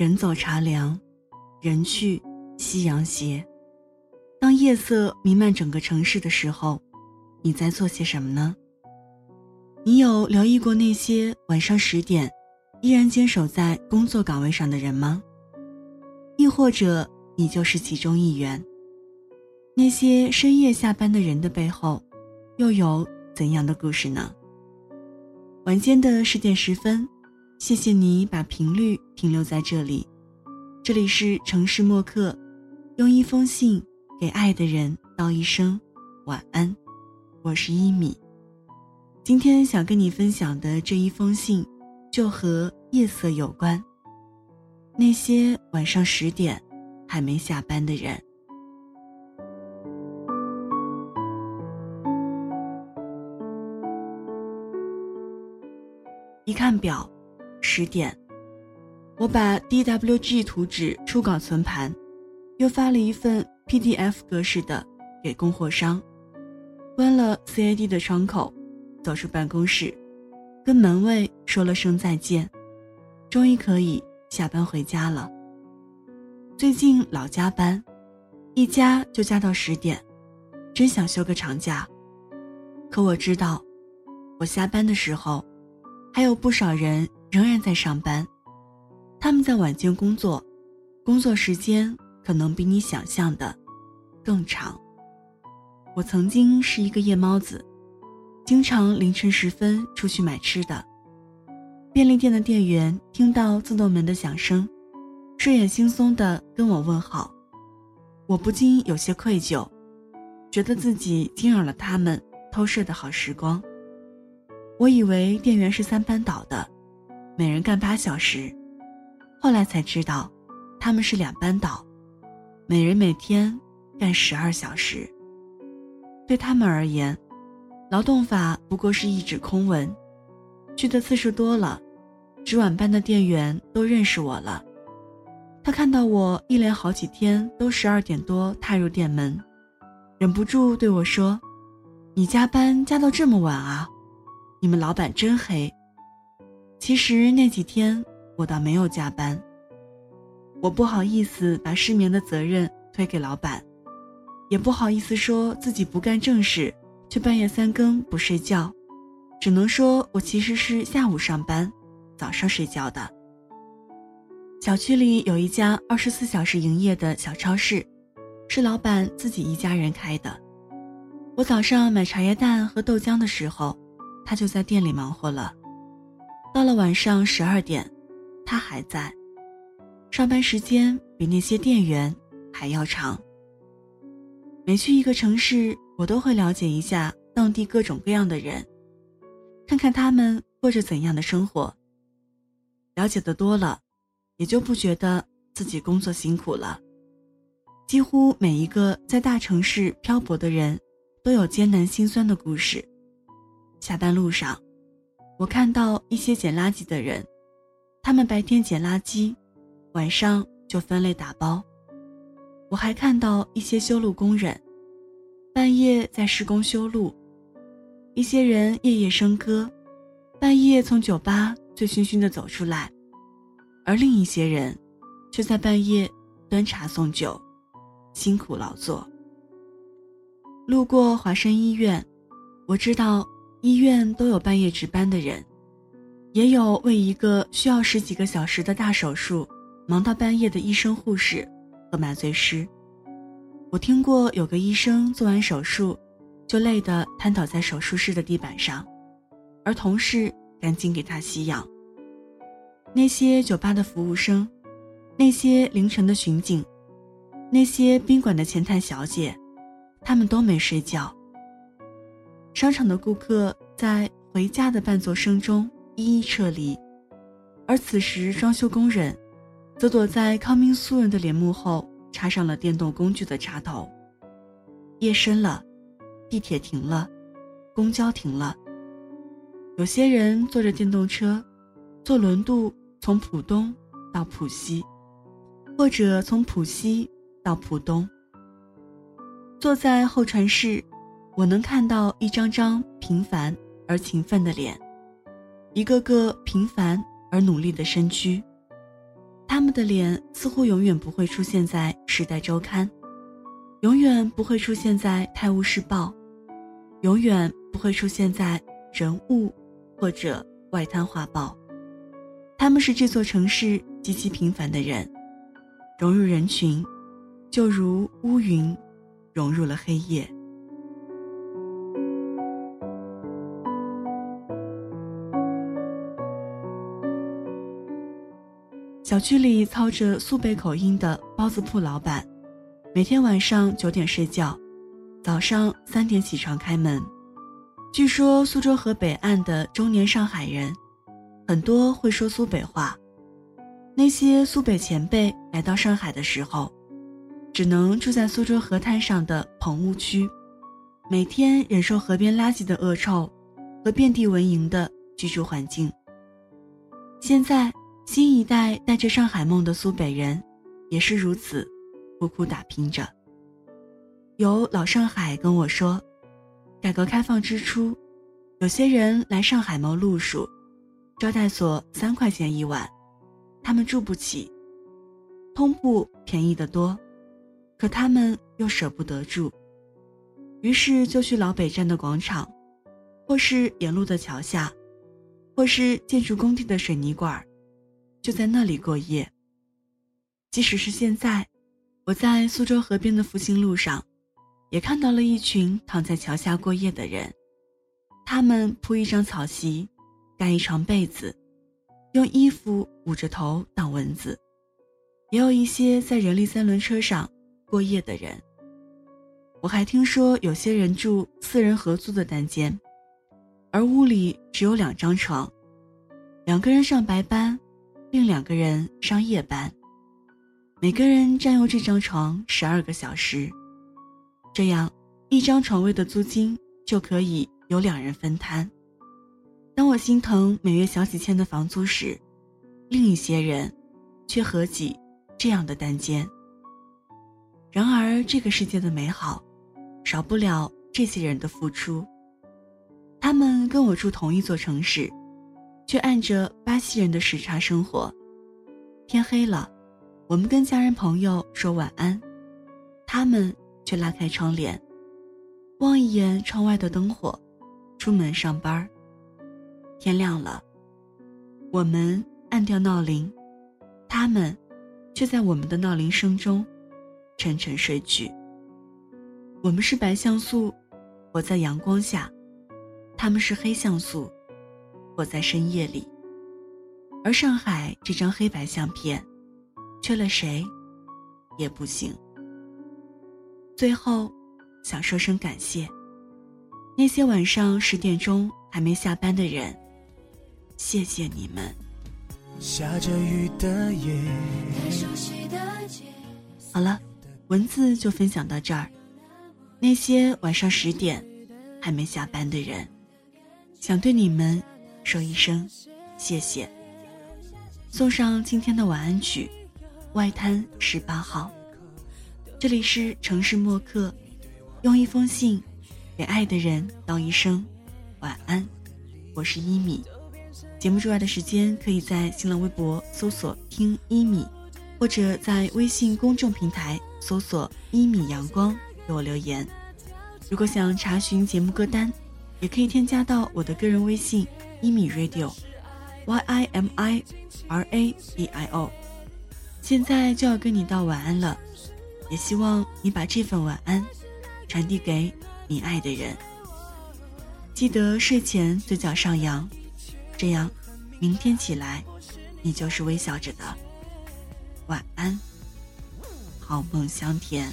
人走茶凉，人去夕阳斜。当夜色弥漫整个城市的时候，你在做些什么呢？你有留意过那些晚上十点依然坚守在工作岗位上的人吗？亦或者你就是其中一员？那些深夜下班的人的背后，又有怎样的故事呢？晚间的十点十分。谢谢你把频率停留在这里，这里是城市默客，用一封信给爱的人道一声晚安。我是一米，今天想跟你分享的这一封信，就和夜色有关。那些晚上十点还没下班的人，一看表。十点，我把 DWG 图纸初稿存盘，又发了一份 PDF 格式的给供货商，关了 CAD 的窗口，走出办公室，跟门卫说了声再见，终于可以下班回家了。最近老加班，一加就加到十点，真想休个长假，可我知道，我下班的时候，还有不少人。仍然在上班，他们在晚间工作，工作时间可能比你想象的更长。我曾经是一个夜猫子，经常凌晨时分出去买吃的。便利店的店员听到自动门的响声，睡眼惺忪地跟我问好，我不禁有些愧疚，觉得自己惊扰了他们偷睡的好时光。我以为店员是三班倒的。每人干八小时，后来才知道，他们是两班倒，每人每天干十二小时。对他们而言，劳动法不过是一纸空文。去的次数多了，值晚班的店员都认识我了。他看到我一连好几天都十二点多踏入店门，忍不住对我说：“你加班加到这么晚啊？你们老板真黑。”其实那几天我倒没有加班。我不好意思把失眠的责任推给老板，也不好意思说自己不干正事，却半夜三更不睡觉，只能说我其实是下午上班，早上睡觉的。小区里有一家二十四小时营业的小超市，是老板自己一家人开的。我早上买茶叶蛋和豆浆的时候，他就在店里忙活了。到了晚上十二点，他还在。上班时间比那些店员还要长。每去一个城市，我都会了解一下当地各种各样的人，看看他们过着怎样的生活。了解的多了，也就不觉得自己工作辛苦了。几乎每一个在大城市漂泊的人，都有艰难心酸的故事。下班路上。我看到一些捡垃圾的人，他们白天捡垃圾，晚上就分类打包。我还看到一些修路工人，半夜在施工修路，一些人夜夜笙歌，半夜从酒吧醉醺醺的走出来，而另一些人，却在半夜端茶送酒，辛苦劳作。路过华山医院，我知道。医院都有半夜值班的人，也有为一个需要十几个小时的大手术忙到半夜的医生、护士和麻醉师。我听过有个医生做完手术，就累得瘫倒在手术室的地板上，而同事赶紧给他吸氧。那些酒吧的服务生，那些凌晨的巡警，那些宾馆的前台小姐，他们都没睡觉。商场的顾客在回家的伴奏声中一一撤离，而此时装修工人则躲在康明苏人的帘幕后插上了电动工具的插头。夜深了，地铁停了，公交停了。有些人坐着电动车，坐轮渡从浦东到浦西，或者从浦西到浦东。坐在候船室。我能看到一张张平凡而勤奋的脸，一个个平凡而努力的身躯。他们的脸似乎永远不会出现在《时代周刊》，永远不会出现在《泰晤士报》，永远不会出现在《人物》或者《外滩画报》。他们是这座城市极其平凡的人，融入人群，就如乌云融入了黑夜。小区里操着苏北口音的包子铺老板，每天晚上九点睡觉，早上三点起床开门。据说苏州河北岸的中年上海人，很多会说苏北话。那些苏北前辈来到上海的时候，只能住在苏州河滩上的棚屋区，每天忍受河边垃圾的恶臭和遍地蚊蝇的居住环境。现在。新一代带着上海梦的苏北人，也是如此，苦苦打拼着。有老上海跟我说，改革开放之初，有些人来上海谋路数，招待所三块钱一晚，他们住不起。通铺便宜得多，可他们又舍不得住，于是就去老北站的广场，或是沿路的桥下，或是建筑工地的水泥管儿。就在那里过夜。即使是现在，我在苏州河边的复兴路上，也看到了一群躺在桥下过夜的人。他们铺一张草席，盖一床被子，用衣服捂着头挡蚊子。也有一些在人力三轮车上过夜的人。我还听说有些人住四人合租的单间，而屋里只有两张床，两个人上白班。另两个人上夜班，每个人占用这张床十二个小时，这样一张床位的租金就可以由两人分摊。当我心疼每月小几千的房租时，另一些人却何挤这样的单间。然而，这个世界的美好，少不了这些人的付出。他们跟我住同一座城市。却按着巴西人的时差生活。天黑了，我们跟家人朋友说晚安，他们却拉开窗帘，望一眼窗外的灯火，出门上班。天亮了，我们按掉闹铃，他们却在我们的闹铃声中沉沉睡去。我们是白像素，活在阳光下；他们是黑像素。我在深夜里，而上海这张黑白相片，缺了谁，也不行。最后，想说声感谢，那些晚上十点钟还没下班的人，谢谢你们。下着雨的夜。好了，文字就分享到这儿。那些晚上十点还没下班的人，想对你们。说一声谢谢，送上今天的晚安曲《外滩十八号》。这里是城市默客，用一封信给爱的人道一声晚安。我是一米。节目之外的时间，可以在新浪微博搜索“听一米”，或者在微信公众平台搜索“一米阳光”给我留言。如果想查询节目歌单，也可以添加到我的个人微信。一米 radio，y i m i r a d i o，现在就要跟你道晚安了，也希望你把这份晚安传递给你爱的人。记得睡前嘴角上扬，这样明天起来你就是微笑着的。晚安，好梦香甜。